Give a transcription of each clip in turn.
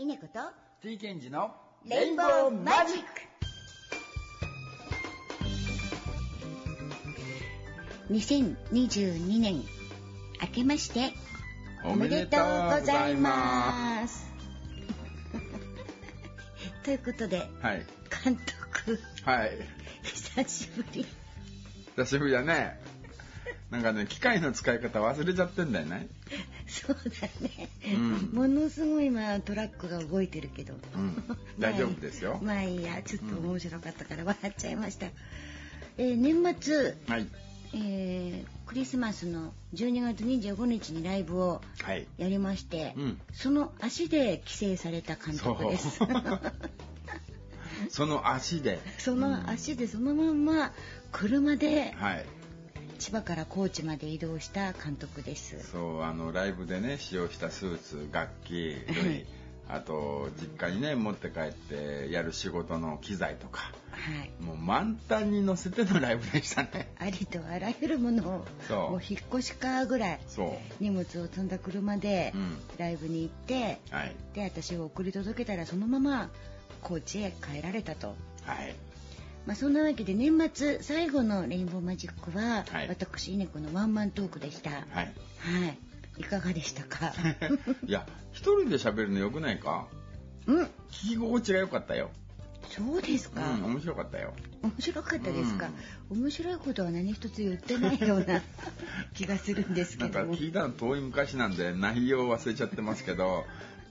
稲子と T ケンジのレインボーマジック2022年明けましておめでとうございます。ということではい。監督はい。久しぶり久しぶりだね。なんかね、機械の使い方忘れちゃってんだよね。そうだね、うんものすごい今トラックが動いてるけど、うん。大丈夫ですよ。まあいいやちょっと面白かったから笑っちゃいました、えー年末、はい。えークリスマスの12月25日にライブをはい。やりまして、うんその足で帰省された監督です その足で。その足でそのまんま車ではい。千葉から高知まで移動した監督ですそう、あの、ライブでね、使用したスーツ、楽器、類あと、実家にね、持って帰ってやる仕事の機材とか、はいもう満タンに乗せてのライブでしたね。ありとあらゆるものをもう引っ越しかぐらい。荷物を積んだ車でうんライブに行って、はい。で私を送り届けたらそのまま高知へ帰られたと。はい。まあ、そんなわけで年末最後のレインボーマジックは、はい私稲子のワンマントークでした。はい。はい。いかがでしたか？いや、一人で喋るのよくないか？うん、聞き心地が良かったよ。そうですか？うん、面白かったよ。面白かったですか、面白いことは何一つ言ってないような気がするんですなんかけども。聞いたの遠い昔なんで内容忘れちゃってますけど、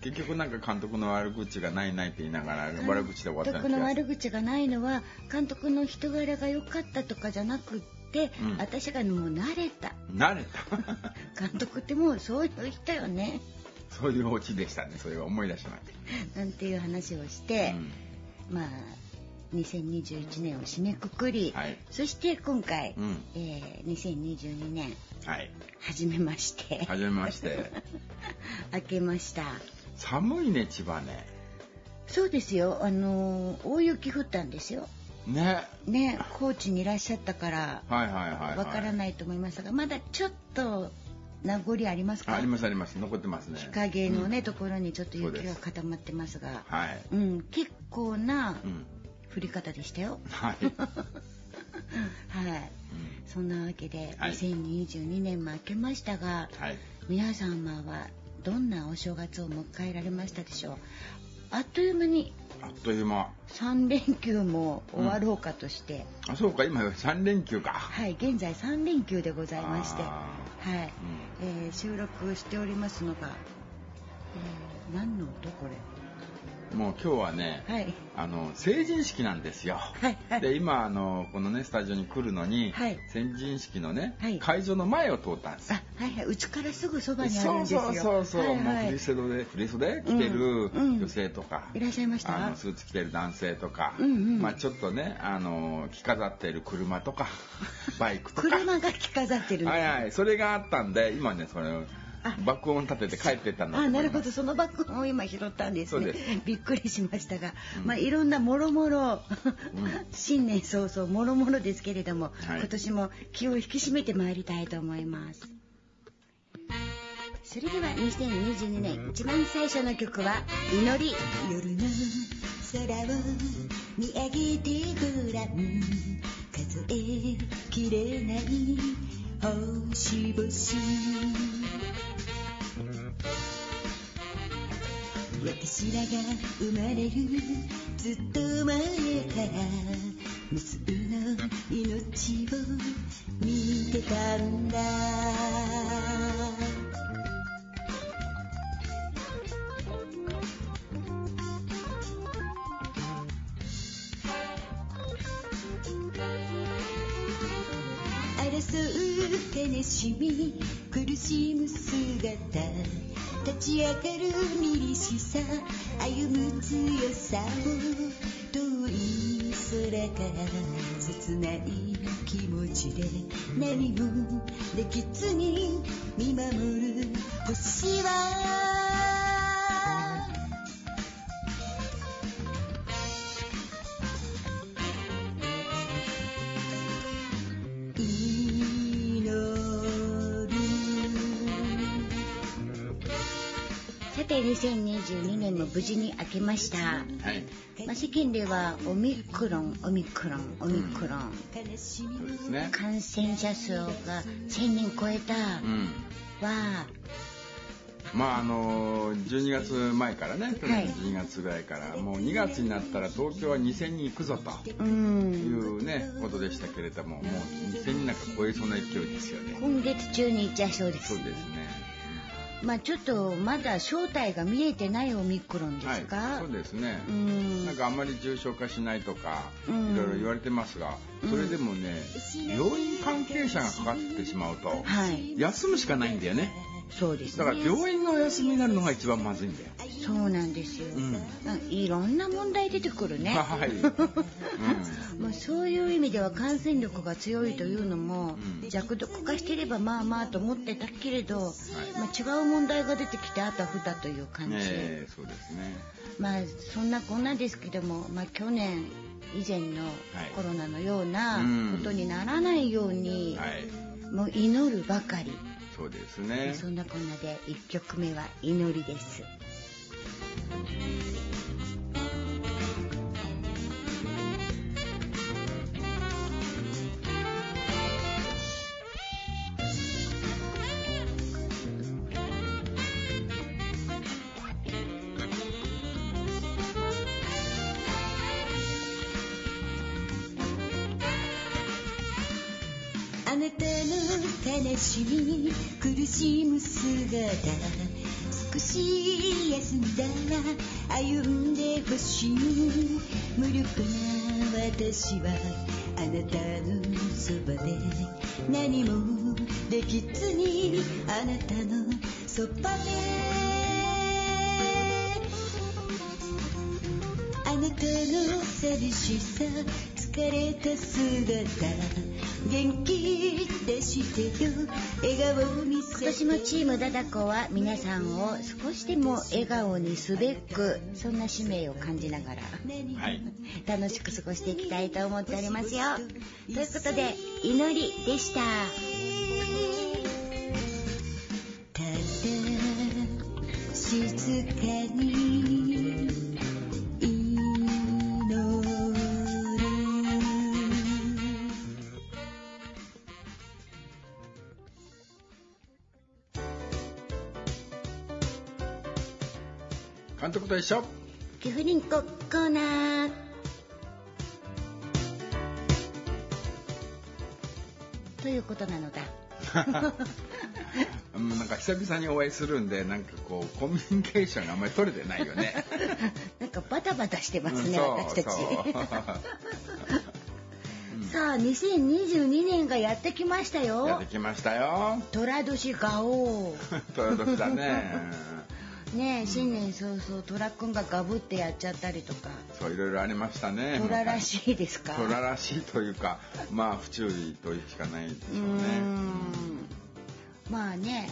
結局なんか監督の悪口がないないって言いながら悪口で終わった監督の悪口がないのは監督の人柄が良かったとかじゃなくって、うん私がもう慣れた慣れた？監督ってもうそういう人よねそういうオチでしたね。それは思い出しましなんていう話をした。て、うんまあ2021年を締めくくり、はいそして今回、うんえー2022年はい。始めまして、はじめまして。明けました寒いね、千葉ね。そうですよあのー大雪降ったんですよね。ね高知にいらっしゃったからはいはいはい、はい。わからないと思いますがまだちょっと名残ありますか？あありますあります。残ってますね。日陰のね、うんところにちょっと雪が固まってますがはい。うん結構なうん。降り方でしたよ、はい。はいうんそんなわけで、はい2022年も明けましたがはい。皆様はどんなお正月を迎えられましたでしょう？あっという間にあっという間。3連休も終わろうかとして、あ、そうか、今3連休か。はい。現在3連休でございまして。あはい、うん。えー収録しておりますのが、えー何の音これ？もう今日はね、はい。あの成人式なんですよ。はいはい。で今あのこのねスタジオに来るのに、はい。成人式のね、はい。会場の前を通ったんですよ。あはいはい。うちからすぐそばにあるんですよ。そうそうそう、はいはい。もう振り袖で振り袖着てるうん。うん女性とか、いらっしゃいました？あのスーツ着てる男性とか、うんうん。まあちょっとねあの着飾ってる車とか バイクとか。車が着飾ってる。はいはい。それがあったんで今ねそれをあ爆音立てて帰ってったんだとあなるほど。そのバッグを今拾ったんですね。そうです。びっくりしましたが、うん。まあいろんなもろもろうん。新年早々もろもろですけれども、はい。今年も気を引き締めてまいりたいと思います。それでは2022年一番最初の曲は「祈り」夜の空を見上げてごらん。数えきれない星々私らが生まれるずっと前から無数の命を見てたんだ。争う。悲しみ苦しむ姿立ち上がる凛々しさ歩む強さを遠い空から切ない気持ちで何もできずに見守る星祈るさて2022年も無事に明けました、はい。まあ、世間ではオミクロンオミクロンオミクロン、そうですね。感染者数が1000人超えた。は、うん。まああの12月前からね去年の12月ぐらいから、もう2月になったら東京は2000人行くぞと。うん。いうねことでしたけれどももう2000人なんか超えそうな勢いですよね。今月中に行っちゃいそうです。そうですねまあちょっとまだ正体が見えてないオミクロンですか、はい、そうですね。う、ん。なんかあんまり重症化しないとか、うん。いろいろ言われてますが、それでもね、病院関係者がかかってしまうと、はい。休むしかないんだよね。そうですだからね病院がお休みになるのが一番まずいんだよ。そうなんですよ、うんうんいろんな問題出てくるねはい。うまあ、そういう意味では感染力が強いというのも、うん弱毒化してればまあまあと思ってたけれど、まあ、違う問題が出てきてあたふたという感ん。じ、そうですね。まあそんなこんなですけども、まあ、去年以前のコロナのようなうんことにならないように、はい。もう祈るばかり、そうですね。そんなこんなで1曲目は祈りです。なたの悲しみ苦しむ姿少し休んだら歩んでほしい。無力な私はあなたのそばで。何もできずにあなたのそばで。あなたの寂しされた姿元気出してよ笑顔見せて今年もチームダダコは皆さんを少しでも笑顔にすべくそんな使命を感じながら。はい。楽しく過ごしていきたいと思っておりますよ。ということで祈りでしたた監督と一緒。キフリンココーナーということなのだ うんなんか久々にお会いするんで、なんかこう、コミュニケーションがあんまり取れてないよね。なんかバタバタしてますね、うん私たち さあ2022年がやってきましたやっよてきましたよ。寅年ガオトラ年だね。ねえ新年早々寅くんがガブってやっちゃったりとか。そう、いろいろありましたね。寅らしいですか？虎らしいというか、まあ不注意というしかないでしょうね。うーん。まあね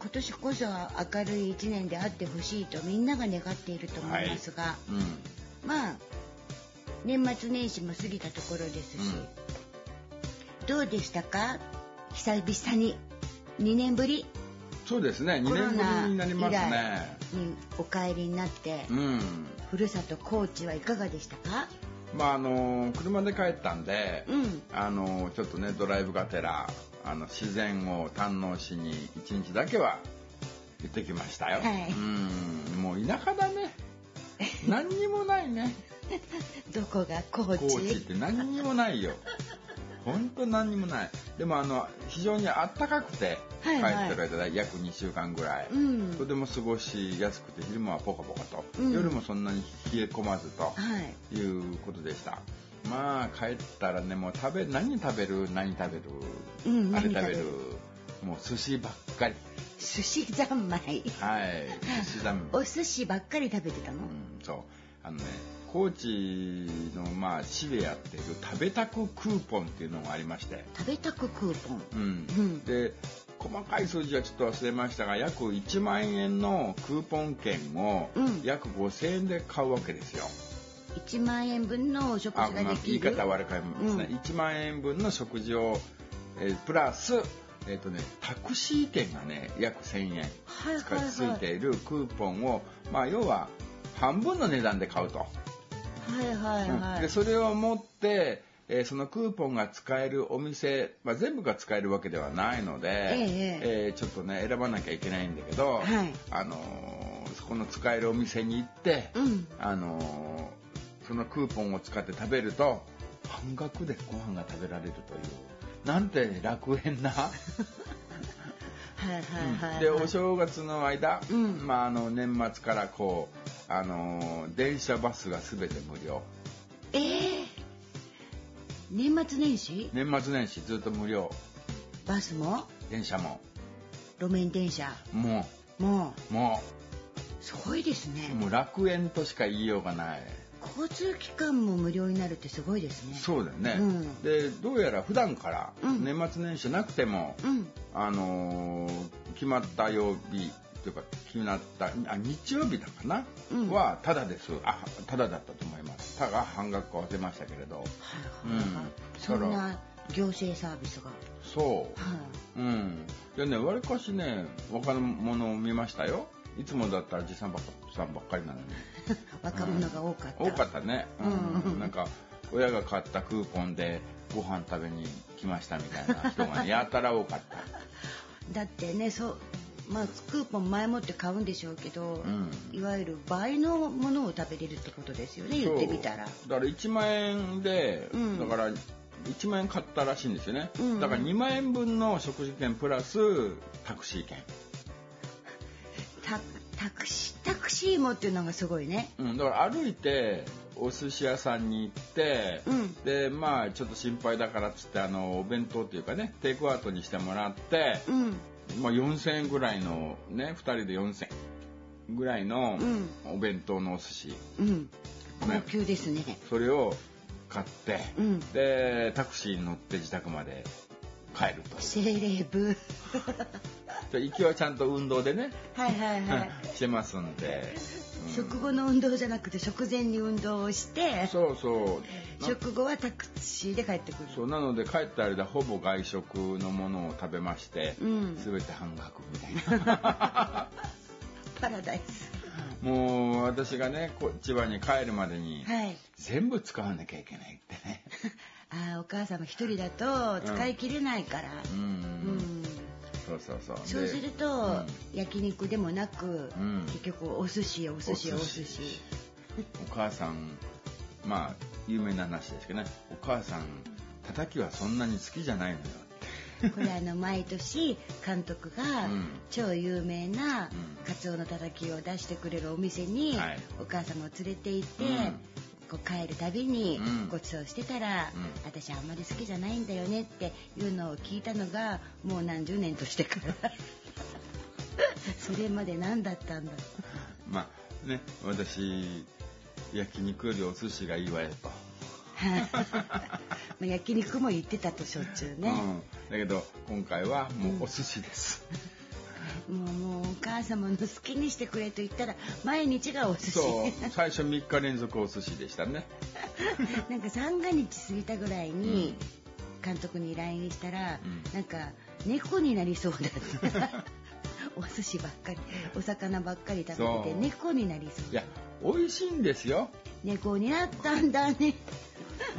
今年こそは明るい一年であってほしいとみんなが願っていると思いますが、うん。まあ年末年始も過ぎたところですし、うん。どうでしたか？久々に2年ぶり？そうですね、2コロ年ぶナりになりますね。にお帰りになって、うん。ふるさと高知はいかがでしたか？まああの車で帰ったんで、うんあのちょっとねドライブがてらあの自然を堪能しに一日だけは行ってきましたよ。はいうん、もう田舎だね。何にもないね。どこが高知？高知って何にもないよ。本当何にもない。でもあの非常に暖かくて帰ってる間、約2週間ぐらい。うん。とても過ごしやすくて昼間はポカポカと、うん。夜もそんなに冷え込まずとはい。いうことでした。まあ帰ったらねもう食べ何食べる？何食べる、うんあれ食べる？もう寿司ばっかり。寿司三昧。はい。寿司だお寿司ばっかり食べてたの、うんそう。あのね高知のまあ市でやってる食べたくクーポンっていうのがありまして、食べたくクーポン。うん。うん。で細かい数字はちょっと忘れましたが約1万円のクーポン券をうん。約5000円で買うわけですよ。1万円分のお食事ができる。言い方悪かいますね、うん。1万円分の食事を、えープラス、えーとね、タクシー券がね約1000円ついているクーポンを、まあ、要は半分の値段で買うと。はいはいはい。でそれを持って、えーそのクーポンが使えるお店、まあ、全部が使えるわけではないので、ええーちょっとね選ばなきゃいけないんだけど、はいあのーそこの使えるお店に行って、うんあのーそのクーポンを使って食べると半額でご飯が食べられるというなんて楽園な。はいはいはい。でお正月の間、うん。まあ、あの年末からこう、あのー電車バスが全て無料。えー。年末年始？年末年始ずっと無料。バスも？電車も。路面電車？ももう。もう。すごいですね。う。もう楽園としか言いようがない交通機関も無料になるってすごいですね。そうだよね、うんでどうやら普段からうん年末年始なくても、うん。あのー決まった曜日というか決まったあ日曜日だかな、うんはただですあただだったと思いますたが半額か忘れましたけれどはいはいはい。うんそんな行政サービスが。そうはうん。でね、わりかしね、若者を見ましたよ。いつもだったらじさんばっかさんばっかりなのに。い。若者が多かった。多かったね。うんうん。なんか、親が買ったクーポンでご飯食べに来ましたみたいな人がね、やたら多かった。だってね、そう。まあ、クーポン前もって買うんでしょうけど、うんいわゆる倍のものを食べれるってことですよね言ってみたらだから1万円で、うんだから1万円買ったらしいんですよね。うんだから2万円分の食事券プラスタクシー券。タタクシータクシーもっていうのがすごいね。うん、だから歩いてお寿司屋さんに行って、うん。でまあちょっと心配だからっつってあのお弁当っていうかねテイクアウトにしてもらって、うん。まあ、4,000円ぐらいのね2人で4,000円ぐらいのうん。お弁当のお寿司。うん。高級ですね。それを買って、うん。でタクシーに乗って自宅まで帰ると。精霊部で行きはちゃんと運動でね、はいはいはい。してますんで、うん。食後の運動じゃなくて食前に運動をして。そうそう。な食後はタクシーで帰ってくる。そうなので帰った間ほぼ外食のものを食べまして、うん。全て半額みたいな。パラダイス。もう私がねこ千葉に帰るまでにはい。全部使わなきゃいけないってね。ああお母様一人だと使い切れないから。うん、うんそうそうそう。そうですると、焼肉でもなく、うん。結局お寿司お寿司おお寿寿司。お母さんまあ有名な話ですけどね。お母さん叩きはそんなに好きじゃないのよ。これあの毎年監督がうん。超有名なうん。カツオのたたきを出してくれるお店にはい。お母様を連れて行って、うんこう帰るたびにうん。ご馳走してたら、うん。私あんまり好きじゃないんだよねっていうのを聞いたのがもう何十年としてから。それまで何だったんだ まあね私焼肉よりお寿司がいいわよと、まあ焼肉も言ってたとしょっちゅうね、うん、だけど今回はもうお寿司です、もうもうお母様の好きにしてくれと言ったら毎日がお寿司。そう。最初3日連続お寿司でしたね。なんか三が日過ぎたぐらいに監督に LINE したら、うん。なんか猫になりそうだって お寿司ばっかりお魚ばっかり食べてて猫になりそう。いや美味しいんですよ。猫になったんだね。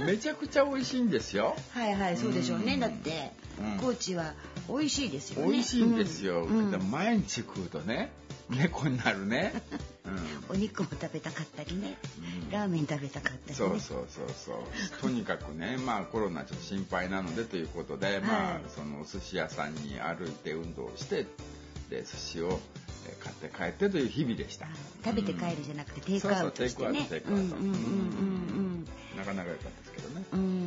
めちゃくちゃ美味しいんですよ。はいはいそうでしょうね、うん。だって、うん高知は美味しいですよね。美味しいんですよ、うん。毎日食うとね猫になるね、お肉も食べたかったりね、うん。ラーメン食べたかったりね。そうそうそうそう。とにかくねまあコロナちょっと心配なのでということで、まはい。あそのお寿司屋さんに歩いて運動してで寿司をえー買って帰ってという日々でした、食べて帰るじゃなくてテイクアウトしてね。そうそうテイクアウトテイクアウト。うんうんうんなかなか良かったですけどね。うんうんうん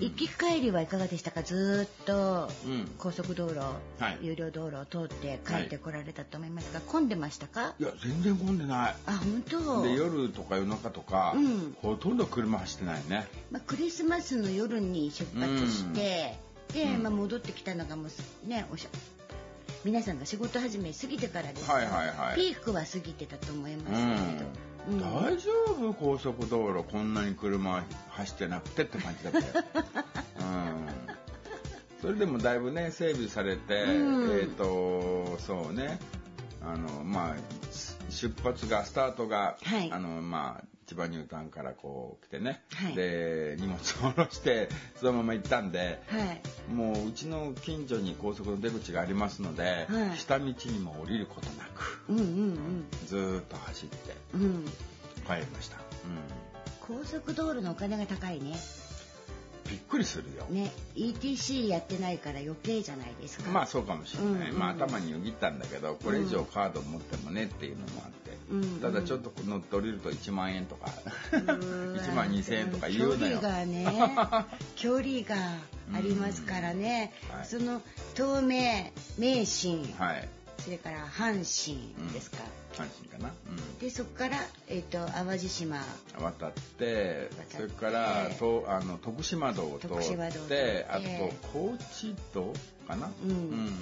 行き帰りはいかがでしたか？ずーっとうん。高速道路、はい。有料道路を通って帰ってこられたと思いますが、混んでましたか？いや全然混んでない。あ本当？で夜とか夜中とか、うん。ほとんど車走ってないね。まあ、クリスマスの夜に出発して、で、うん。まあ、戻ってきたのがもうねおしゃ皆さんが仕事始め過ぎてからですからはいはいはい。ピークは過ぎてたと思いますけれど、うん大丈夫？高速道路こんなに車走ってなくてって感じだったよ、うん、それでもだいぶね整備されて、うん。えっ、とそうね。あのまあ出発がスタートが、はい。あのまあ千葉ニュータウンからこう来てね、はい。で荷物を下ろしてそのまま行ったんではい。もううちの近所に高速の出口がありますので、はい。下道にも降りることなくうんうんずーっと走ってうん。うん帰りました、う高速道路のお金が高いね。ん、びっくりするよ、ね ETC やってないから余計じゃないですか。まあそうかもしれない、うん。うんまあ頭によぎったんだけどこれ以上カード持ってもねっていうのもあって、うん。ただちょっと乗って降りると1万円とかうーわ1万2000円とか言うのよ。距離がね 距離がありますからね、うん。はい。その東名名神、はいそれから阪神ですか、阪神かな、うん。でそこから、えっと淡路島。渡ってそれからとあの徳島道を通っって。てあと高知道かな、うん。うん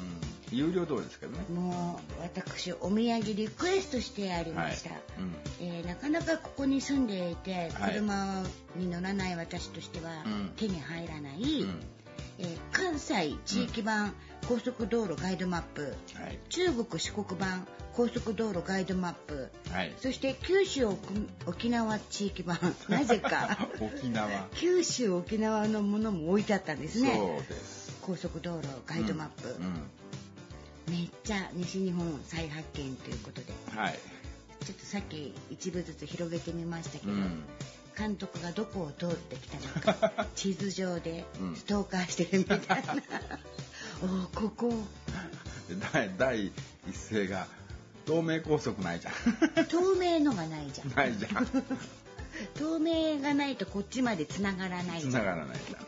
有料道ですけどね。もう私お土産リクエストしてありました、うん。えーなかなかここに住んでいてはい。車に乗らない私としてはうん。手に入らない、うん。えー関西地域版高速道路ガイドマップ、はい。中国四国版高速道路ガイドマップはい。そして九州沖沖縄地域版。なぜか。沖縄。九州沖縄のものも置いてあったんですね。そうです。高速道路ガイドマップ、うんめっちゃ西日本再発見ということで。うんはい。ちょっとさっき一部ずつ広げてみましたけど、うん。監督がどこを通ってきたのか 地図上でうん。ストーカーしてるみたいな、おーここ。で第第一声が東名高速ないじゃん。透明のがないじゃん。ないじゃん。透明がないとこっちまで繋がらないじゃん。繋がらないじゃん、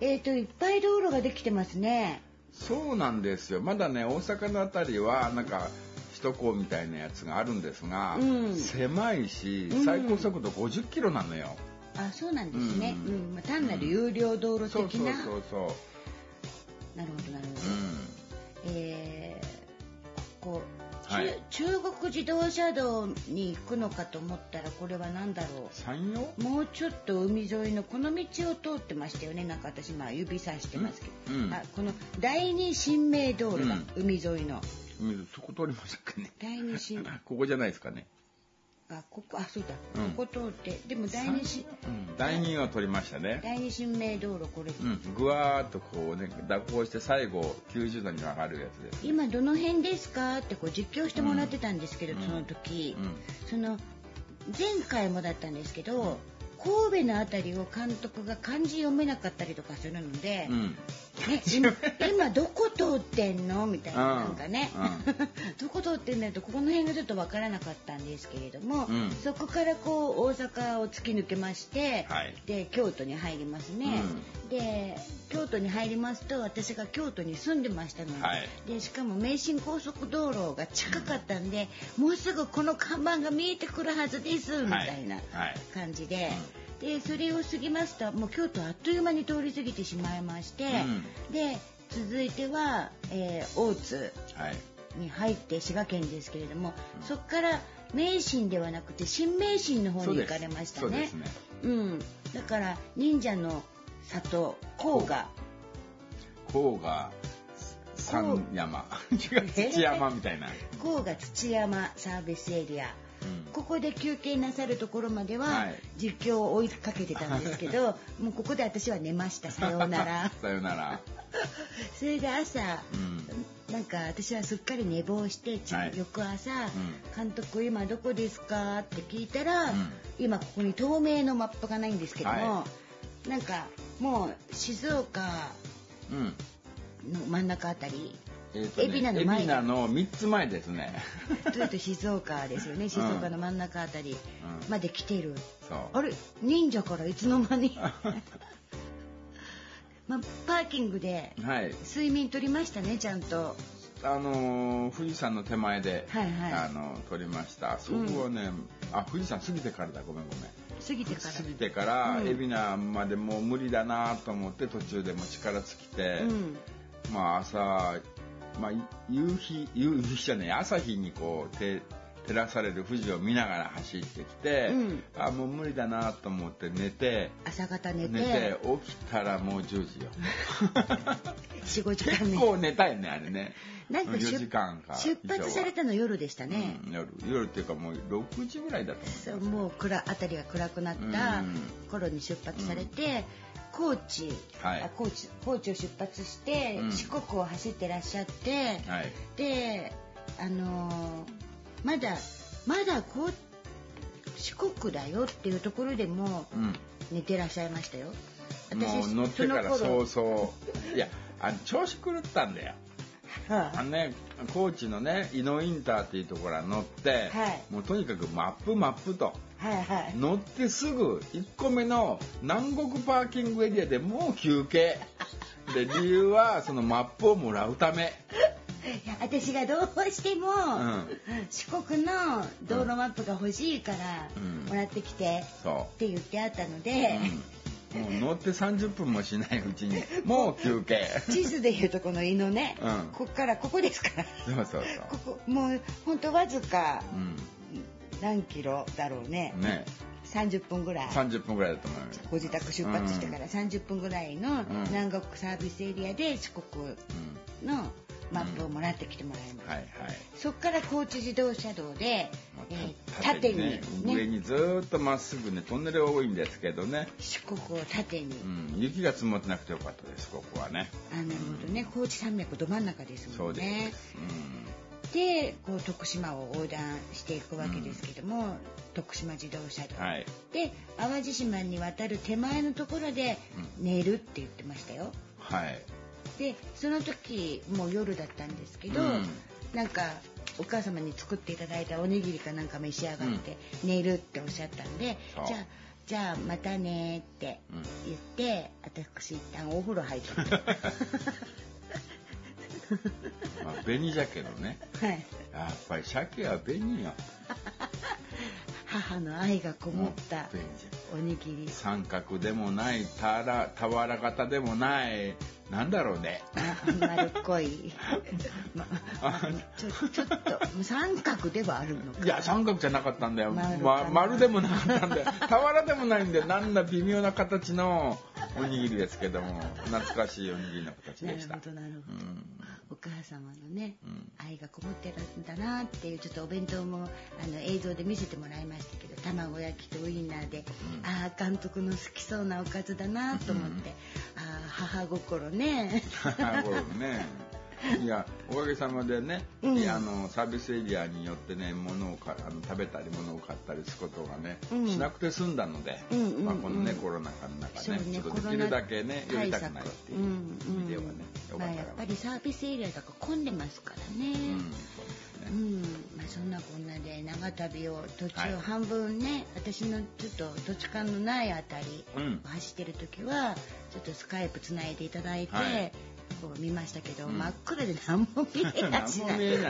えっ、といっぱい道路ができてますね。そうなんですよ。まだね大阪のあたりはなんか首都高みたいなやつがあるんですが、うん。狭いしうん。最高速度50キロなのよ、あそうなんですね、ううん。んまあ、単なる有料道路そうそう的な、そうそうなるほどなるほど、うえーここ、はい。中中国自動車道に行くのかと思ったらこれは何だろん山陽？うもうちょっと海沿いのこの道を通ってましたよね。なんか私まあ指さしてますけど、うんあこの第二新名道路だ、うん。海沿いの。うん。そこ通りましたっけね。第二新 ここじゃないですかね、あここあそうだ、うん。ここ通って。でも第二新うん、第2は取りましたね。第二新名道路これ、うん。ぐわーっとこうね蛇行して最後90度に曲がるやつです。今どの辺ですかってこう実況してもらってたんですけど、うん。その時、うん。その前回もだったんですけど神戸の辺りを監督が漢字読めなかったりとかするので、うんね、今今どこ通ってんの？みたいなうん。なんかね、どこ通ってんだよとここの辺がちょっとわからなかったんですけれども、うん。そこからこう大阪を突き抜けまして、はい。で京都に入りますね、で京都に入りますと私が京都に住んでましたので,、はい。でしかも名神高速道路が近かったんで、もうすぐこの看板が見えてくるはずですみたいなはい。感じで。でそれを過ぎますともう京都あっという間に通り過ぎてしまいまして、で続いては、えー大津はい。に入って滋賀県ですけれども、そこから名神ではなくて新名神の方に行かれましたね。そうん、だから忍者の里甲賀。甲が山。土山みたいな、甲賀土山サービスエリア。うんここで休憩なさるところまでははい。実況を追いかけてたんですけど、もうここで私は寝ました。さようなら。さよなら。それで朝、うん。なんか私はすっかり寝坊して、翌朝、ん。監督今どこですか?」って聞いたら、うん。今ここに透明のマップがないんですけども、はなんかもう静岡うん。の真ん中あたりえーとね海老名の前。海老名の3つ前ですね。というと静岡ですよね。静岡の真ん中あたりうん。まで来てる、そう。あれ？忍者からいつの間に？まあ、パーキングではい。睡眠取りましたねちゃんと。あのー富士山の手前で、はいはい。あの撮りました。そこはね、あ富士山過ぎてからだ。ごめんごめん。過ぎてから。過ぎてからうん。海老名までもう無理だなと思って途中でもう力尽きて、うん。まあ朝、まあ、夕日夕日じゃねえ朝日にこう手照らされる富士を見ながら走ってきて、うん。あもう無理だなと思って寝て朝方寝て。寝て起きたらもう10時よ。45時間ね結構寝たいねあれね。4なんか出時間か出発されたの夜でしたね、うん夜。夜っていうかもう6時ぐらいだとそう思うもう暗辺りが暗くなったうん。頃に出発されて、高知、はい。あ高知高知を出発して、うん。四国を走ってらっしゃって、はい。であのーまだまだこう四国だよっていうところでもうん。寝てらっしゃいましたよ。もう乗ってからそう頃。そういやあの調子狂ったんだよ。はあ。のね高知のね伊野インターっていうところは乗って、はい。もうとにかくマップマップと。いはいはい。乗ってすぐ1個目の南国パーキングエリアでもう休憩。で理由はそのマップをもらうため。いや私がどうしても、ん。四国の道路マップが欲しいから、うん。もらってきてそって言ってあったので、う、うん、もう乗って30分もしないうちにもう休憩。地図でいうとこの犬ね、うん。こっからここですから。そうそうここもうほんとわずかそう何キロだろうね。うんね30分ぐらい。30分ぐらいだと思います。ご自宅出発してから30分ぐらいのん。南国サービスエリアで四国うん。のマップをもらってきてもらいます、はいはい。そっから高知自動車道で、えーた縦にね。ね上にずーっとまっすぐねトンネル多いんですけどね、四国を縦に、うん、雪が積もってなくてよかったですここはね。あなるほどね。高知山脈ど真ん中ですもそうでんねす、でこう徳島を横断していくわけですけども、徳島自動車道、うん、はい。で淡路島に渡る手前のところで寝るって言ってましたよ。はい。でその時もう夜だったんですけど、うん。なんかお母様に作っていただいたおにぎりかなんか召し上がって寝るっておっしゃったんで、じゃあじゃあまたねってうん言って私一旦お風呂入って まあ紅鮭のねはい。やっぱり鮭は紅よ。母の愛がこもったおにぎり三角でもないたら俵型でもないなんだろうね。あ丸っこい、ままちょちょっと三角ではあるのか。いや三角じゃなかったんだよ。丸ま丸でもなかったんだよ。俵でもないんでなんだ微妙な形のおにぎりですけども懐かしいおにぎりの形なるでした。ほどなるほど、うん。お母様のね、うん。愛がこもってるんだなっていうちょっとお弁当もあの映像で見せてもらいましたけど卵焼きとウインナーで、うん。ああ監督の好きそうなおかずだなと思って、ああ母心ね。なるほどね。いやおかげさまでね、うん。あのサービスエリアによってね物をかあの食べたり物を買ったりすることがね、うん。しなくて済んだので、うんうんうん。まあ、このねコロナ禍の中ねねちょっとできるだけね寄りたくないっていう意味ではね、よまあ、やっぱりサービスエリアだから混んでますからね。うん。まあそんなこんなで長旅を途中はい。半分ね、私のちょっと土地勘のないあたりうん。を走ってる時はちょっとスカイプつないでいただいて、はいこう見ましたけど、うん。真っ暗で何も見えな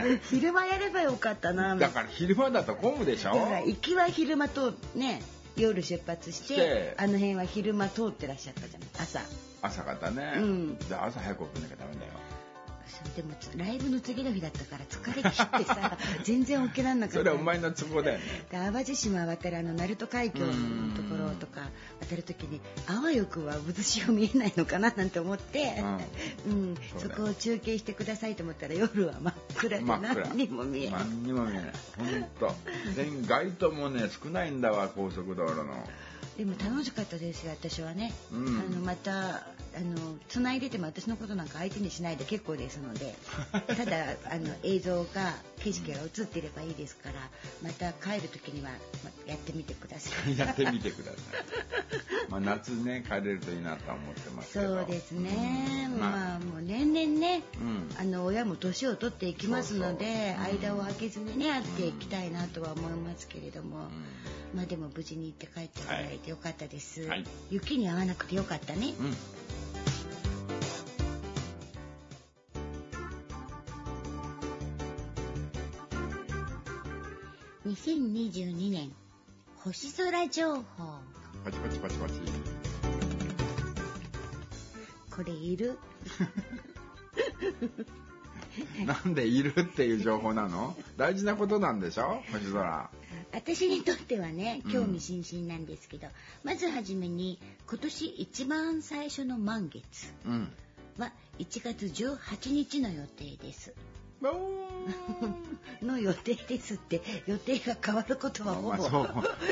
いい。昼間やればよかったな。だから昼間だと混むでしょ。だから行きは昼間とね夜出発してあの辺は昼間通ってらっしゃったじゃない朝。朝方ね、うん。で朝早く起きなきゃダメだよでもつライブの次の日だったから疲れ切ってさ 全然起きらんなかった。それはお前の都合だよねで淡路島渡るあの鳴門海峡のところとか渡る時にあわよくは渦潮見えないのかななんて思って、うん。そだ。よそうこを中継してくださいと思ったら夜は真っ暗で何にも見えない。何にも見えない。本当で街灯もね少ないんだわ高速道路の。でも楽しかったですよ私はね、うん。あのまたあの繋いでても私のことなんか相手にしないで結構ですのでただあの映像が景色が映っていればいいですからまた帰る時にはまやってみてください。やってみてください。まあ夏ね帰れるといいなとは思ってます。そうですね、うん。まあもう年々ね、うん。あの親も年を取っていきますのでそうそう。間を空けずにね会っていきたいなとは思いますけれども、まあでも無事に行って帰っていただいてよかったです、はい。雪に遭わなくてよかったね、2022年星空情報パチパチパチパチ。これいる？なんでいるっていう情報なの？大事なことなんでしょ？星空。私にとってはね興味津々なんですけど、まずはじめに今年一番最初の満月うん。は1月18日の予定です。の予定ですって予定が変わることはほぼ、まあそう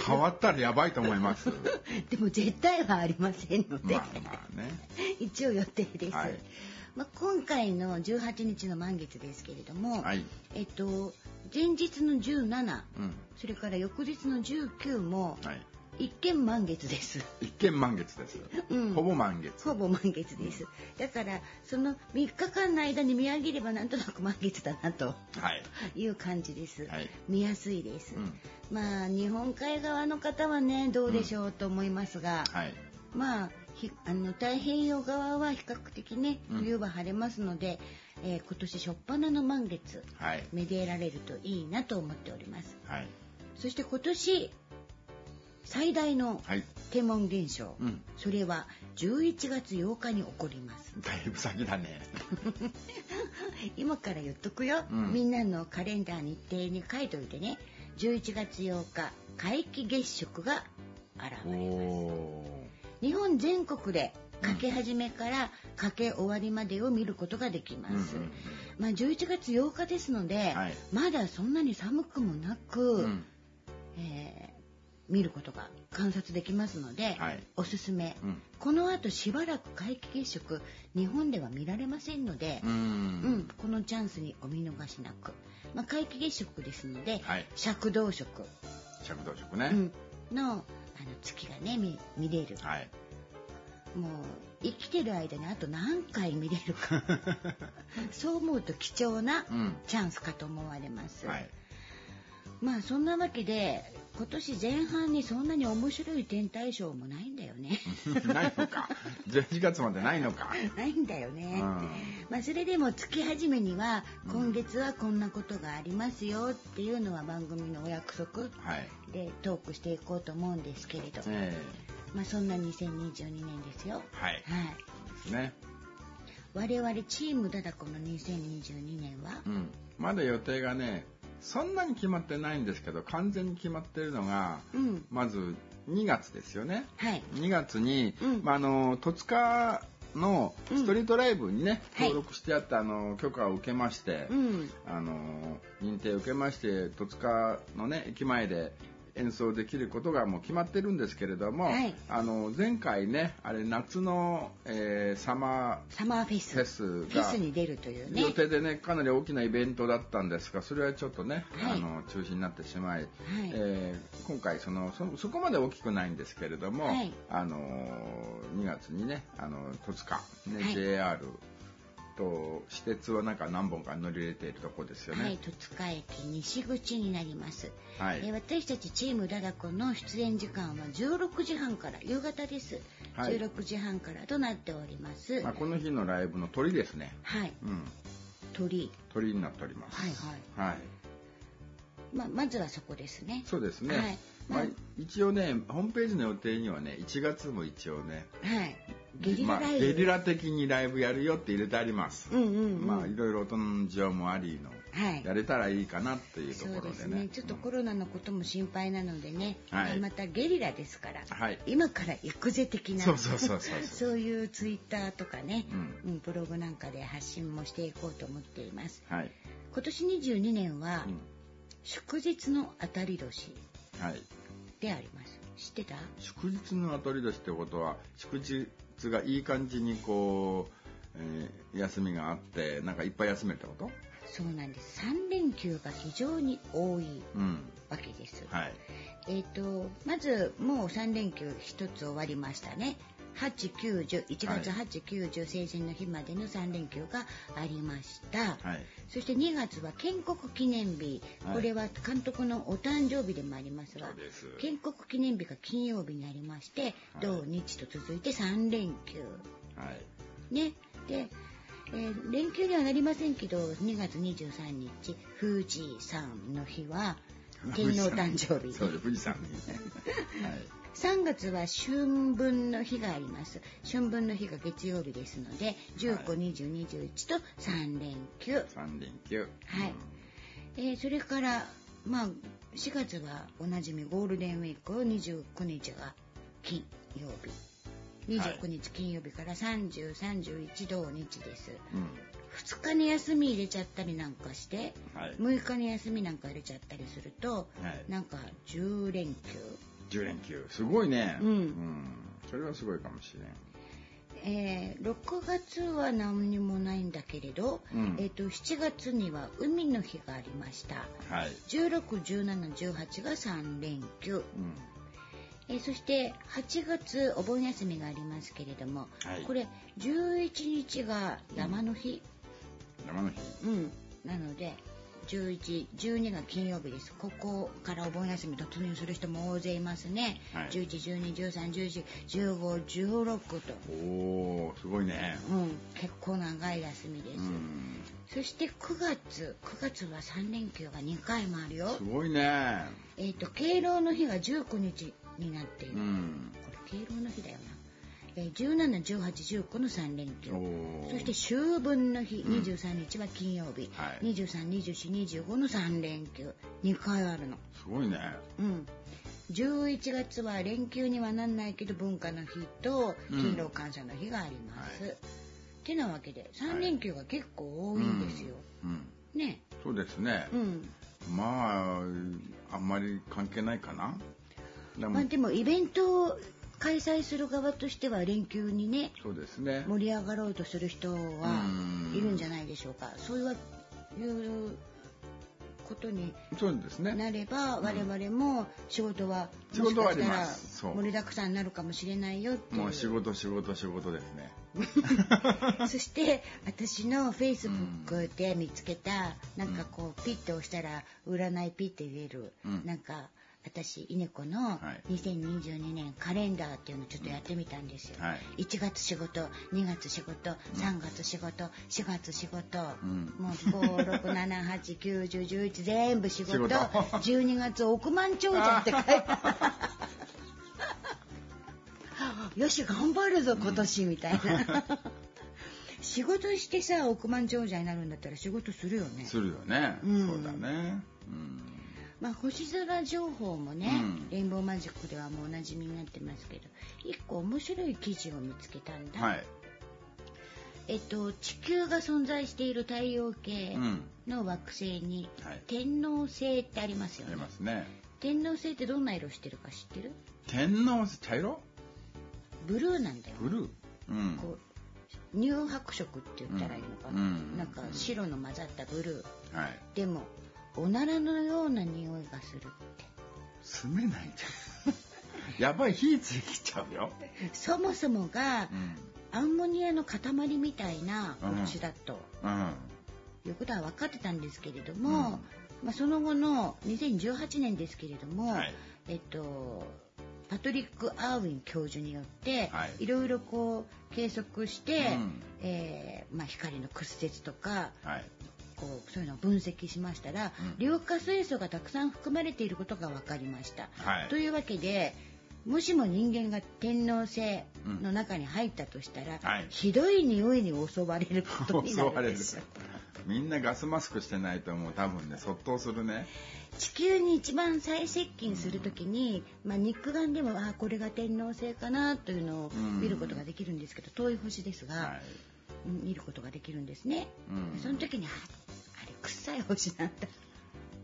変わったらやばいと思います。でも絶対はありませんので、まあまあね。一応予定です、はいまあ、今回の18日の満月ですけれども、はい。えっと前日の17うん。それから翌日の19もはい。一見満月です一見満月です。うんほぼ満月。ほぼ満月ですだからその3日間の間に見上げればなんとなく満月だなとはい。いう感じです、はい見やすいです、うん。まあ日本海側の方はねどうでしょうと思いますが、はい。まあひあの太平洋側は比較的ねうん冬は晴れますので、えー今年初っ端の満月はい。めでられるといいなと思っておりますはい。そして今年最大のはい。天文現象、うん。それは11月8日に起こりますだいぶ先だね。今から言っとくよ、うんみんなのカレンダー日程に書いといてね11月8日皆既月食が現おれますお日本全国でかけ始めからかけ終わりまでを見ることができまー。うんす、まあ、11月8日ですので、はいまだそんなに寒くもなく、うん。うん。えー見ることが観察できますので、はいおすすめ、うん。この後しばらく皆既月食日本では見られませんのでう、うんん。このチャンスにお見逃しなく、まあ、皆既月食ですので、はい。赤道色、尺道食ね。うんのあの月がね見見れる、はい。もう生きてる間にあと何回見れるか そう思うと貴重なうん。チャンスかと思われます、はい。まあそんなわけで今年前半にそんなに面白い天体ショーもないんだよね ないのか。11月までないのか。ないんだようね、ん。まあそれでも月始めには今月はこんなことがありますよっていうのは番組のお約束はい。でトークしていこうと思うんですけれど、えまあそんな2022年ですよえはい。はいですね。我々チームダダコの2022年は？うん。まだ予定がね、そんなに決まってないんですけど、完全に決まってるのが、うん。まず2月ですよね。はい。2月に、うん。まあ、あの戸塚のストリートライブにね、はい。登録してあったあの許可を受けまして、うん。あの認定を受けまして戸塚のね駅前で演奏できることがもう決まってるんですけれども、はい。あの前回ねあれ夏の、えーサマサマーフェス。ーフェスフェがスに出るというね。予定でねかなり大きなイベントだったんですがそれはちょっとね、はい。あの中止になってしまい、はい。えー今回そのそそこまで大きくないんですけれども、はい。あの2月にねあの戸塚、ねはい。JR と私鉄はなんか何本か乗り入れているとこですよはいね。戸塚駅西口になります、はい、えー私たちチームダダコの出演時間は16時半から夕方です、はい。16時半からとなっております、まあ、この日のライブの鳥ですね。はい。うん、鳥。鳥になっております。はいはい。はい。まあ、まずはそこですね。そうですね。はいまあまあ、一応ね、ホームページの予定にはね、1月も一応ね、はい。ゲリラライブ、まあ、ゲリラ的にライブやるよって入れてあります。うんうんうん。まあ、いろいろ音の事情もありの、はい。やれたらいいかなっていうとそうころですね。でね。ちょっとコロナのことも心配なのでね、はい。またゲリラですから、はい。今から行くぜ的な。そうそうそうそうそう。そういうツイッターとかね、うん。うんブログなんかで発信もしていこうと思っています。はい。今年22年は、うん。祝日の当たり年。はい。であります。知ってた？祝日の当たり年ってことは、祝日がいい感じにこう、えー休みがあって、なんかいっぱい休めるってこと？そうなんです。3連休が非常に多いうん。わけです、はい。えっ、とまずもう3連休1つ終わりましたね891月はい890成人の日までの3連休がありました、はい。そして2月は建国記念日、はいこれは監督のお誕生日でもありますが。建国記念日が金曜日になりまして、土日と続いて3連休はい。ねで、えー連休にはなりませんけど2月23日富士山の日は天皇誕生日そうです、富士山にね。はい。3月は春分の日があります。春分の日が月曜日ですので152021と3連休。はい、3連休えーそれからまあ4月はおなじみゴールデンウィーク29日が金曜日。29日金曜日から3031土日です。うん。2日に休み入れちゃったりなんかしてはい。6日に休みなんか入れちゃったりするとはい。なんか10連休10連休すごいね。うん。それはすごいかもしれん。えー6月は何にもないんだけれど、うん。えー、と7月には海の日がありました。はい。161718が3連休、うん。えーそして8月お盆休みがありますけれども、はい。これ11日が山の日、山の日。うん。なので1112が金曜日です。ここからお盆休み突入する人も大勢いますね、はい。111213141516と、おおすごいね。うん、結構長い休みです、うん。そして9月9月は3連休が2回もあるよ。すごいね。えっ、と敬老の日が19日になっている、うん。これ敬老の日だよな、えー、171819の3連休。そして秋分の日23日は金曜日、はい。232425の3連休。2回あるの。すごいね。うん。11月は連休にはなんないけど文化の日と勤労感謝の日があります、はい。てなわけで3連休が結構多いんですよ、うん。ね。そうですね。うん。まああんまり関係ないかな。でも。まあでもイベントを開催する側としては連休にねそうですね。盛り上がろうとする人はうん。いるんじゃないでしょうか。そういういうことになれば我々も仕事は仕事はたら盛りだくさんになるかもしれないよっていう。もう仕事仕事仕事ですね。そして私のフェイスブックで見つけた、なんかこうピッて押したら占いピッて出る、うん。なんか私稲子のはい。2022年カレンダーっていうのをちょっとやってみたんですよ、はい。1月仕事2月仕事3月仕事4月仕事、うん。もう567891011全部仕事。仕事。12月億万長者って書いて よし頑張るぞ今年みたいな。仕事してさ億万長者になるんだったら仕事するよね。するよね、うん。そうだね。うんまあ星空情報もね、うん。レインボーマジックではもうおなじみになってますけど一個面白い記事を見つけたんだ、はい。えっと地球が存在している太陽系うん。の惑星に、はい。天王星ってありますよありねますね。天王星ってどんな色してるか知ってる？天皇茶色？ブルーなんだよブルー。うん。こう乳白色って言ったらいいのかな、うん。うん。なんか白の混ざったブルー。はい。でもおならのような匂いがするって。住めないじゃん。やばい火ついちゃうよ。そもそもがうん。アンモニアの塊みたいな星だとうん。いうことは分かってたんですけれども、まあ、その後の2018年ですけれども、はい。えっとパトリック・アーウィン教授によって、はい。いろいろこう計測して、うん。えーまあ、光の屈折とかはいこうそういうのを分析しましたら、うん。硫化水素がたくさん含まれていることが分かりました。はい。というわけでもしも人間が天王星の中に入ったとしたら、はい。ひどい匂いに襲われることに襲なわれるるんですよ。みんなガスマスクしてないともう多分ねそっとするね。地球に一番最接近するときに、まあ、肉眼でもあこれが天王星かなというのをうん見ることができるんですけど、遠い星ですが、はい。うん見ることができるんですね。うん。その時に臭い星なんだ。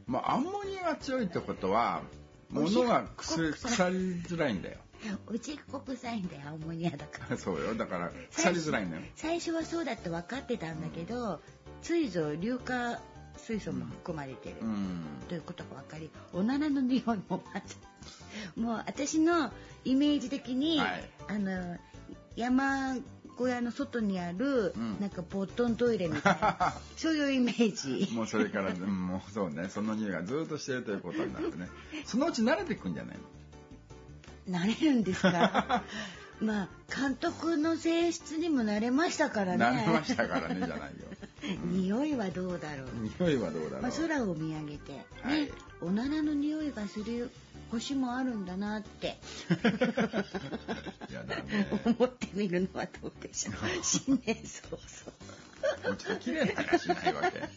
まあアンモニアが強いってことは物が腐り腐りづらいんだよ。うちっこ臭いんだよアンモニアだから。そうよ。だから腐りづらいんだよ。最初はそうだって分かってたんだけど、ついぞ硫化水素も含まれてる、うん。ということが分かりおならの匂いもまずもう私のイメージ的に、はい。あの山小屋の外にある、うん。なんかボットントイレみたいな。そういうイメージ。もうそれから、うんもうそうね。その匂いがずっとしてるということになってね。そのうち慣れてくんじゃないの？慣れるんですか？まあ監督の性質にも慣れましたからね。慣れましたからねじゃないよ。匂いはどうだろう。匂いはどうだろう、まあ、空を見上げて、ね。はい。おならの匂いがする星もあるんだなって。思ってみるのはどうでしょう。新年早々もう。ちょっと綺麗な話しないわけうん。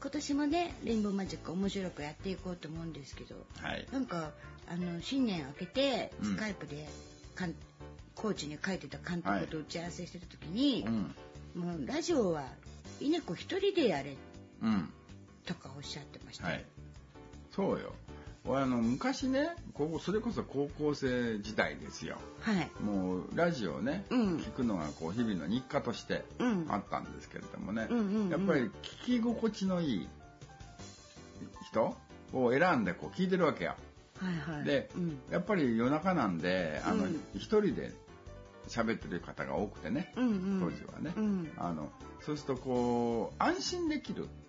今年もねレインボーマジック面白くやっていこうと思うんですけどはい。なんかあの新年明けてうん。スカイプでかん、コーチに書いてた監督と打ち合わせしてた時に、うん。もうラジオは稲子一人でやれうん。とかおっしゃってました、はいそうよ。俺あの昔ね高校それこそ高校生時代ですよ。はい。もうラジオね、うん。聞くのがこう日々の日課としてうん。あったんですけれどもね、うんうんうん。やっぱり聞き心地のいい人を選んでこう聞いてるわけよ。はいはい。で、うん。やっぱり夜中なんであのうん。一人で喋ってる方が多くてね、うんうん。当時はね、うん。あのそうするとこう安心できるはあ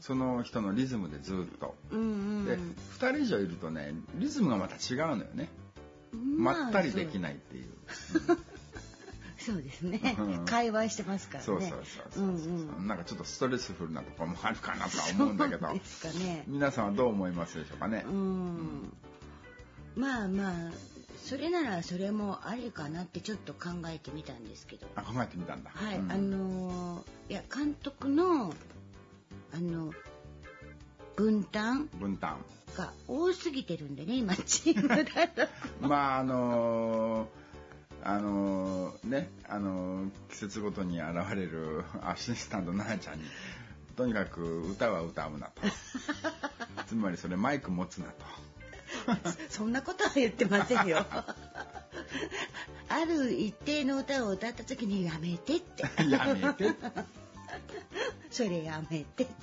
その人のリズムでずっと。うんうん。で2人以上いるとねリズムがまた違うのよね。まったりできいないっていう。そう。ですね。うん。会話してますからね。そうそうそうそう、う。んうん。なんかちょっとストレスフルなところもあるかなとは思うんだけど。ですかね。皆さんはどう思いますでしょうかね。う、ん。まあまあそれならそれもありかなってちょっと考えてみたんですけど。あ考えてみたんだ。はい、うん。あのーいや監督のあの分担？分担。が多すぎてるんでね今チームだと。まああのーあのーねあのー季節ごとに現れる アシスタント奈々ちゃんにとにかく歌は歌うなと。つまりそれマイク持つなと。そんなことは言ってませんよ。ある一定の歌を歌った時にやめてって。やめてそれやめて。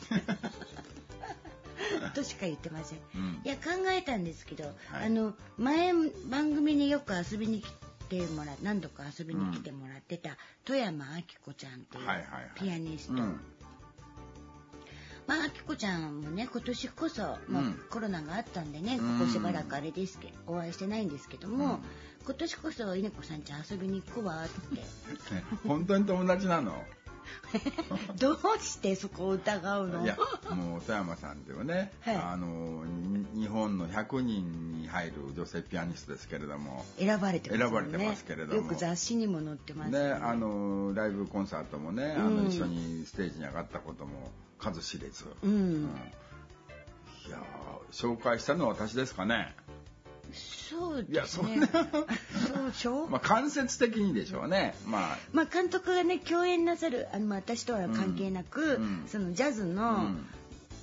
としか言ってません。うん。いや考えたんですけど、はい。あの前番組によく遊びに来てもら何度か遊びに来てもらってた、富山明子ちゃんっていうはいはいはい。ピアニスト、うん。まあ明子ちゃんもね今年こそ、まあうんコロナがあったんでねうん。ここしばらくあれですけどお会いしてないんですけども、うん。今年こそ稲子さんち遊びに行くわって。ね 本当に友達なの？どうしてそこを疑うの？いやもう富山さんではね、はい。あのに日本の100人に入る女性ピアニストですけれども。選ばれてますよね。選ばれてますけれども。よく雑誌にも載ってますよね。あのライブコンサートもね、あうん。の一緒にステージに上がったことも数知れず、うん、うん。いやー紹介したのは私ですかねそうですね。いやそうでしょ、まあ間接的にでしょうね。まあ。まあ、監督がね共演なさるあの、まあ、私とは関係なく、うんそのジャズうのん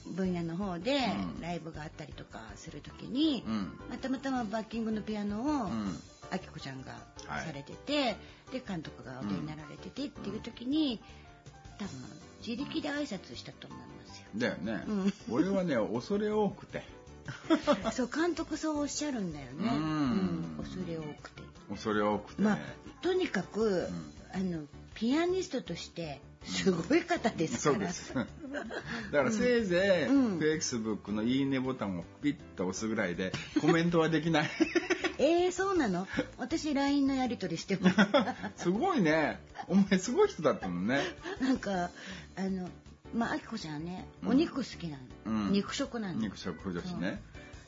分野の方でうん。ライブがあったりとかする時に、うん。まあたまたまバッキングのピアノをうん。あきこちゃんがはいされてて、で監督がお出になられててっていう時に多分自力で挨拶したと思いますよ。だよね、うん。俺はね恐れ多くて そう監督そうおっしゃるんだよね。うんうん恐れ多くて。恐れ多くてね、まあとにかく、あのピアニストとしてすごい方ですから。そうです。だからせいぜい、うん Facebook のいいねボタンをピッと押すぐらいでコメントはできない。えー、そうなの？私 LINE のやり取りしてますすごいね。お前すごい人だったのね。なんかあのまああきこちゃんはねうん。お肉好きなの、うん。肉食なの。肉食女子ね。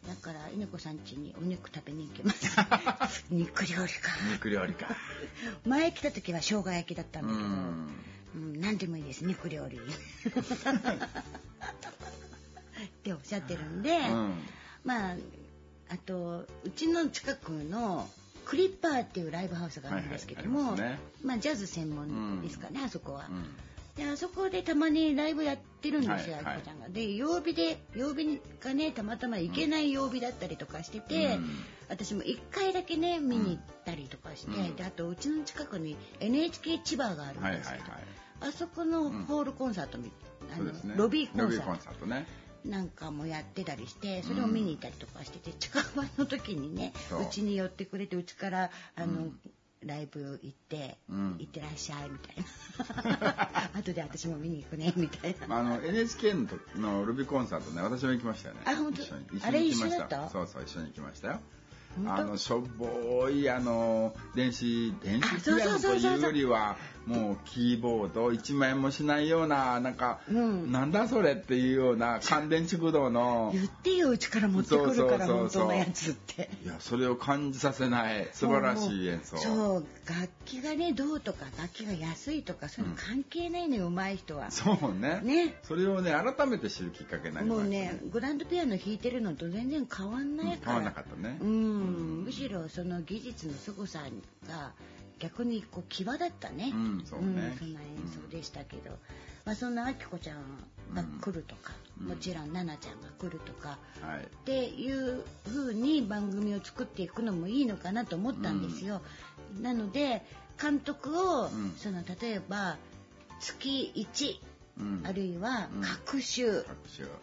だから稲子さん家にお肉食べに行きます。肉料理か。肉料理か。前来た時は生姜焼きだったんうだけど、ん。うん、何でもいいです肉料理。っておっしゃってるんで、うん。まああとうちの近くのクリッパーっていうライブハウスがあるんですけども、はいはいありますね。まあジャズ専門ですかね、あそこは。うんであそこでたまにライブやってるんですよ、あきこちゃんが。で曜日で曜日がねたまたま行けない曜日だったりとかしてて、うん私も1回だけね見に行ったりとかして、うんであとうちの近くに NHK 千葉があるんですけど、はい。あそこのホールコンサートみ、あのね。ロビーコンサートーコンサートね。なんかもやってたりしてそれを見に行ったりとかしてて、近場の時にねそううちに寄ってくれてうちからあの、ライブ行って、うん。行ってらっしゃいみたいな。後で私も見に行くねみたいな。あの NHK の時のルビーコンサートね私も行きましたよね。あ本当？一緒にあれ一緒に行きまし一緒だった？そうそう一緒に行きましたよ。あのしょぼいあの電子電子ピアノというよりはもうキーボード1万円もしないようななんか、うん。なんだそれっていうような乾電池駆動の言ってようちから持ってくるから本当のやつって。いやそれを感じさせない素晴らしい演奏。そう楽器がねどうとか楽器が安いとかそういうの関係ないのよ、上手い人は。そうね。ね。それをね改めて知るきっかけになりましたもうねグランドピアノ弾いてるのと全然変わんないから、変わんなかったね。うん。むしろその技術の凄さが逆にこう際立ったね、うんそうね。そんな演奏でしたけど、まあ、そんなあきこちゃんが来るとか、うん。もちろん奈々ちゃんが来るとか、はい。っていう風に番組を作っていくのもいいのかなと思ったんですよ。なので監督を、ん。その例えば月1、うん。あるいはうん。各週。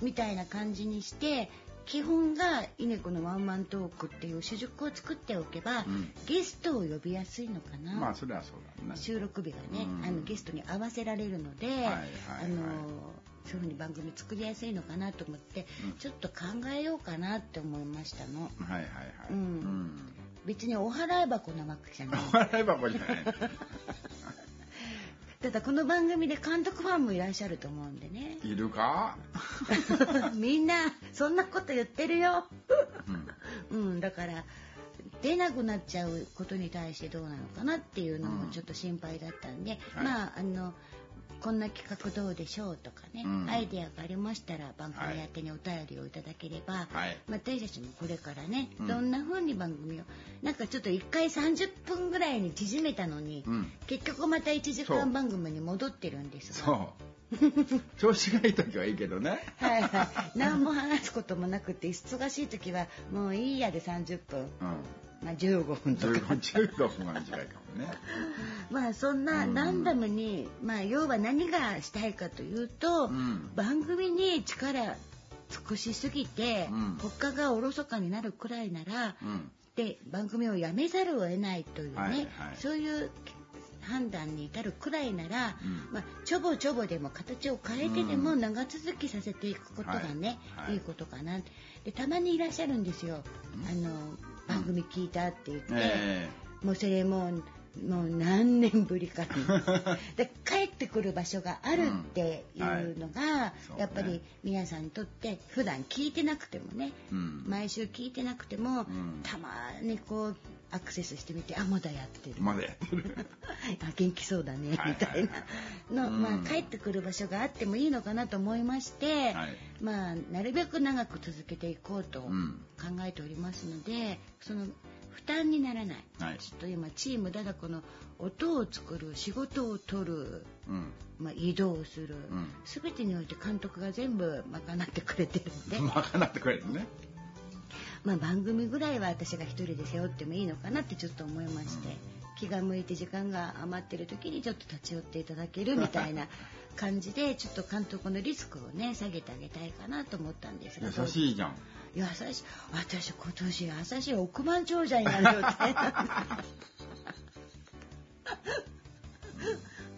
みたいな感じにして基本が稲子のワンマントークっていう主軸を作っておけば、ん。ゲストを呼びやすいのかな。まあそれはそうだね。収録日がね、うん。あのゲストに合わせられるので、はいはいはい。あのそういうふうに番組作りやすいのかなと思って、うん。ちょっと考えようかなって思いましたの。はいはいはい。うん。うん。別にお払い箱なわけじゃない。笑い箱じゃないただこの番組で監督ファンもいらっしゃると思うんでね。いるか？みんなそんなこと言ってるよ。うん。うんだから出なくなっちゃうことに対してどうなのかなっていうのもちょっと心配だったんで、はい。まああのこんな企画どうでしょうとかね、うん。アイデアがありましたら番組宛てにお便りをいただければ、はい。まあ私たちもこれからね、うん。どんな風に番組をなんかちょっと1回30分ぐらいに縮めたのに、うん。結局また1時間番組に戻ってるんですが。調子がいい時はいいけどね。はいはい、何も話すこともなくて忙しい時はもういいやで30分、うんまあ、15分とか。15 15分は短いかもね。まあそんなランダムに、まあ要は何がしたいかというと、うん。番組に力尽くしすぎて、うん。他がおろそかになるくらいなら、うん。で番組をやめざるを得ないというね、はいはい。そういう判断に至るくらいなら、うん。まあ、ちょぼちょぼでも形を変えてでも長続きさせていくことがね、はい。はい。い、いことかな。でたまにいらっしゃるんですよ、あの番組聞いたって言って、えもうそれもうもう何年ぶりかに で帰ってくる場所があるっていうのが、そうね。やっぱり皆さんにとって普段聞いてなくてもね、えうん。毎週聞いてなくても、ん。たまにこうアクセスしてみてあまだやってる、まだやってる。あ元気そうだねはいみたいな。の、うん。まあ、帰ってくる場所があってもいいのかなと思いまして、はい。まあ、なるべく長く続けていこうと考うん。えておりますので、その負担にならない、はい。ちょっと今チームだだこの音を作る仕事を取る、うん。まあ、移動する、ん。全てにおいて監督が全部賄ってくれてるんで。賄ってくれるね。まあ、番組ぐらいは私が一人で背負ってもいいのかなってちょっと思いまして、気が向いて時間が余ってる時にちょっと立ち寄っていただけるみたいな感じでちょっと監督のリスクをね下げてあげたいかなと思ったんですが優しいじゃん優しい私今年優しい億万長者になる予定なんで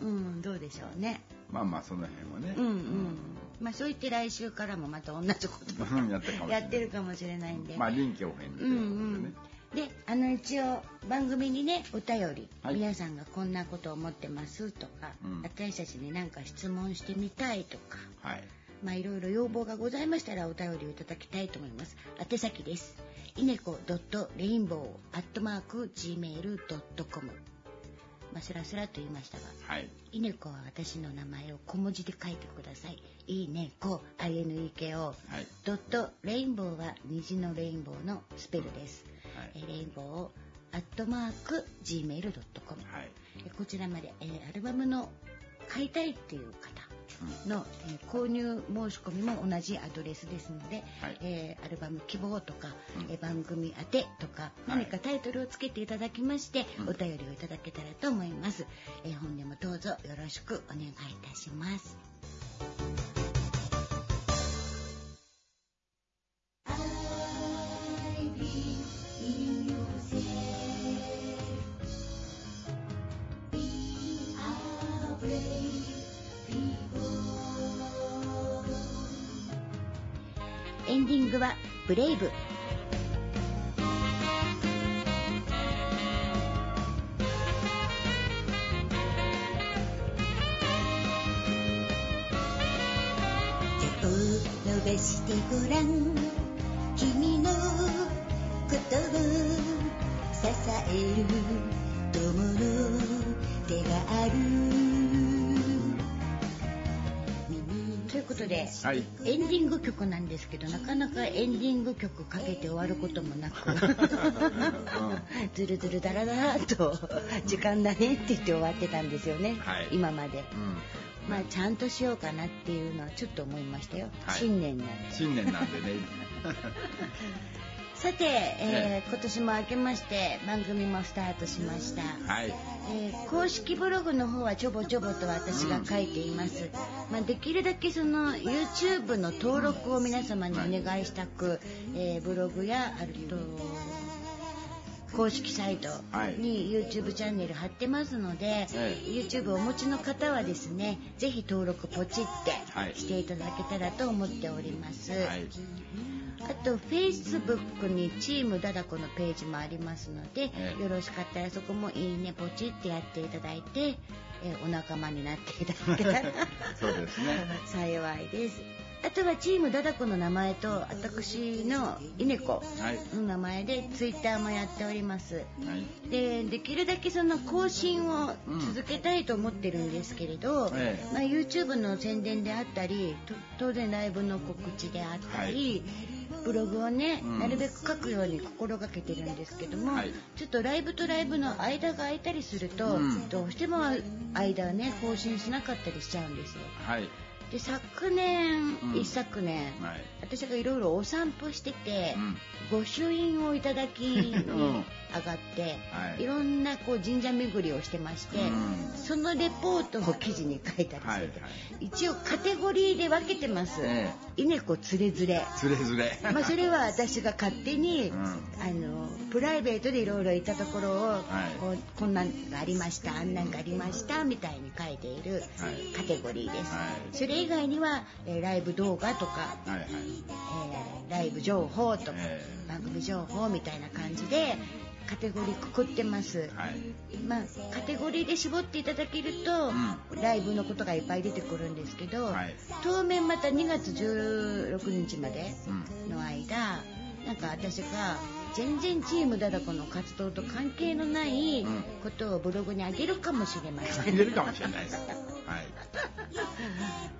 うんどうでしょうね。まあまあその辺はね。うんうん。まあそう言って来週からもまた同じことうん。やってるかもしれないんで。まあ臨機応変うんうん、であの一応番組にねお便り、はい。皆さんがこんなことを思ってますとか、うん。私たちに何か質問してみたいとか。はいまあいろいろ要望がございましたらお便りをいただきたいと思います。宛先です。いねこ .rainbow.gmail.com まあスラスラと言いましたがはい。いねこは私の名前を小文字で書いてください。いいねこ INEKO はい。ドットレインボーは虹のレインボーのスペルです、はい。えーレインボーをアットマーク Gmail.com、はい。えーこちらまで、えーアルバムの買いたいっていう方の、えー購入申し込みも同じアドレスですので、はい。えーアルバム希望とか、うん。えー番組宛てとか何かタイトルをつけていただきまして、うん。お便りをいただけたらと思います、えー本年もどうぞよろしくお願いいたしますブレイブ。手を伸ばしてごらん。君のことを支える友の手がある。ことで、はい。エンディング曲なんですけどなかなかエンディング曲かけて終わることもなくずるずるだらだらと時間だねって言って終わってたんですよね、はい。今まで。うん。まあちゃんとしようかなっていうのはちょっと思いましたよ、はい。新年なんで。新年なんでね。さて、えー今年も明けまして番組もスタートしました、はいえー公式ブログの方はちょぼちょぼと私が書いています、まあ、できるだけその YouTube の登録を皆様にお願いしたく、えーブログやあと公式サイトに YouTube チャンネル貼ってますので、え YouTube をお持ちの方はですねぜひ登録ポチっはいてしていただけたらと思っております、はいあと Facebook にチームダダコのページもありますので、ええ。よろしかったらそこもいいねポチってやっていただいて、えーお仲間になっていただけたら そうですね。幸いです。あとはチームダダコの名前と私の稲子はい。の名前でツイッターもやっております。はい。でできるだけその更新を続けたいと思ってるんですけれど、ええ。まあ、YouTube の宣伝であったりと当然ライブの告知であったり、ブログをね、うん。なるべく書くように心がけてるんですけども、はい。ちょっとライブとライブの間が空いたりすると、うん。どうしても間ね更新しなかったりしちゃうんですよ。はいで昨年、うん。一昨年、はい。私がいろいろお散歩してて、うん。御朱印をいただきに うん。上がって、はい。い、ろんなこう神社巡りをしてまして、うん。そのレポートを記事に書いたりしてて、はいはい。一応カテゴリーで分けてます。え稲子つれづれ。つれづれ。まあそれは私が勝手に、うん。あのプライベートでいろいろ行ったところを、い。こうこんなんがありましたあんなんがありましたみたいに書いているはい。カテゴリーです、はい。それ以外には、えーライブ動画とか、はいはい。えーライブ情報とか、え番組情報みたいな感じでカテゴリーくくってます、はい。まあカテゴリーで絞っていただけると、ライブのことがいっぱい出てくるんですけど、はい。当面また2月16日までうん。の間なんか私が全然チームダダコの活動と関係のないうん。ことをブログに上げるかもしれません、入れるかもしれないです。はい。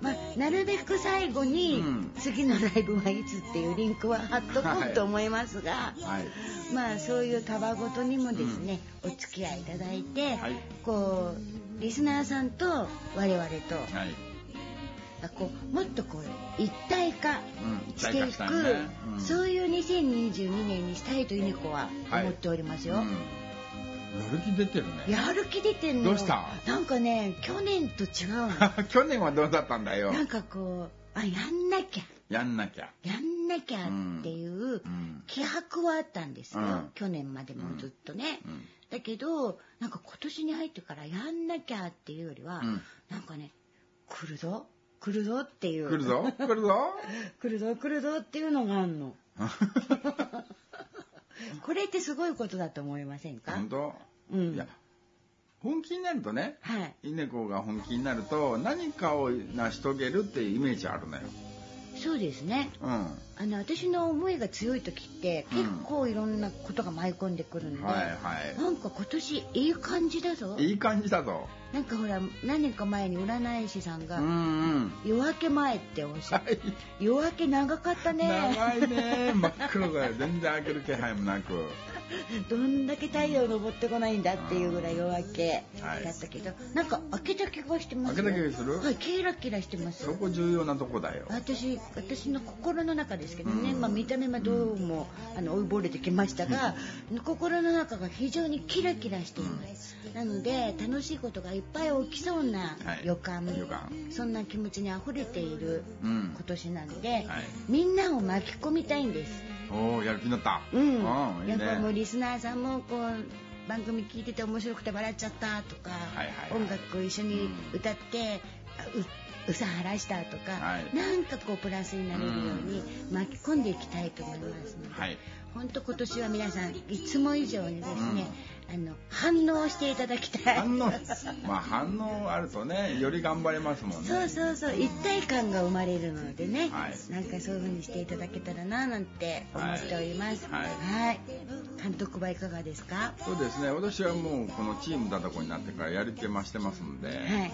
まあ、なるべく最後に、うん。次のライブはいつっていうリンクは貼っとこうと思いますが、はい。まあそういうたわごとにもですね、お付き合いいただいて、はい。こうリスナーさんと我々と、はいこうもっとこう一体化していく、体化したいね。うん。そういう2022年にしたいと稲子は思っておりますよ。うん。やる気出てるね。やる気出てんのどうした？なんかね去年と違うの。去年はどうだったんだよ。なんかこうあやんなきゃ。やんなきゃ。やんなきゃっていううん。気迫はあったんですよ、うん。去年までもずっとね、うん。だけどなんか今年に入ってからやんなきゃっていうよりは、うん。なんかね来るぞ来るぞっていう。来るぞ？来るぞ？来るぞ来るぞっていうのがあんの。これってすごいことだと思いませんか？本当？うん。いや本気になるとねはい。稲子が本気になると何かを成し遂げるっていうイメージあるのよ。そうですね。うんあの私の思いが強い時ってうん。結構いろんなことが舞い込んでくるんで、はいはなんか今年いい感じだぞ。いいい感じだぞ。なんかほら何年か前に占い師さんがうんうん。夜明け前っておっしゃって、はい。夜明け長かったね。長いね。真っ黒だよ。全然開ける気配もなく。どんだけ太陽昇ってこないんだっていうぐらい夜明けはい。だったけど、なんか開けた気がしてますよ。開けた気がする？はいキラキラしてます。そこ重要なとこだよ。私私の心の中ですけどね、うん。まあ、見た目はどうもあの追いぼれてきましたが、心の中が非常にキラキラしています、なので楽しいことがいっぱい起きそうなはい。予感、そんな気持ちにあふれているうん。今年なので、はい。みんなを巻き込みたいんです、おおやる気になった。うん。やっぱもうねリスナーさんもこう番組聞いてて面白くて笑っちゃったとか、音楽一緒に歌って、あううさ晴らしたとか、はい。なんかこうプラスになれるように巻き込んでいきたいと思いますので、はい。本当今年は皆さんいつも以上にですね、あの反応していただきたい。反応？まあ反応あるとね より頑張れますもんね。そうそうそう一体感が生まれるのでね、はい。なんかそういう風にしていただけたらななんて思っております。はい。はい。監督はいかがですか？そうですね。私はもうこのチームだとこになってからやり手増してますんで、はい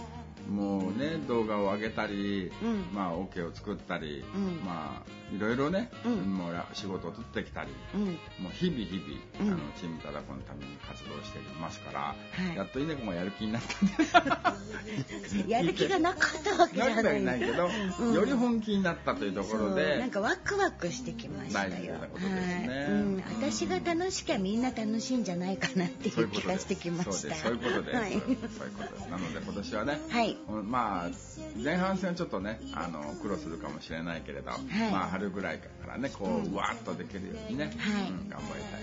もうね動画を上げたり、うん。まあオ、ケを作ったり、うん。まあいろいろね、うん。もうや仕事を取ってきたり、うん。もう日々日々、うん。あのチームただこのために活動していますから、はい。やっと稲子もやる気になったんで。やる気がなかったわけじゃない。けど、うん。より本気になったというところでなんかワクワクしてきましたよ。大事なことですね。私が楽しきゃみんな楽しいんじゃないかなっていそう気がしてきました。そうです。そういうことです、はい。そういうことです。なので今年はね、はいまあ前半戦はちょっとねあの苦労するかもしれないけれど、まあ春ぐらいからねこう、うん。わーっとできるようにね、はい。うん頑張りたい。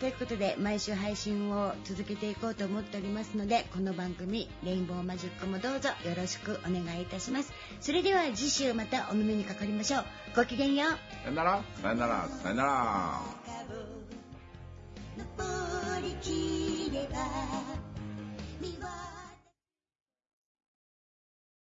ということで毎週配信を続けていこうと思っておりますのでこの番組「レインボーマジック」もどうぞよろしくお願いいたします。それでは次週またお耳にかかりましょう。ごきげんよう。さよなら。さよなら。さよなら。登りきれば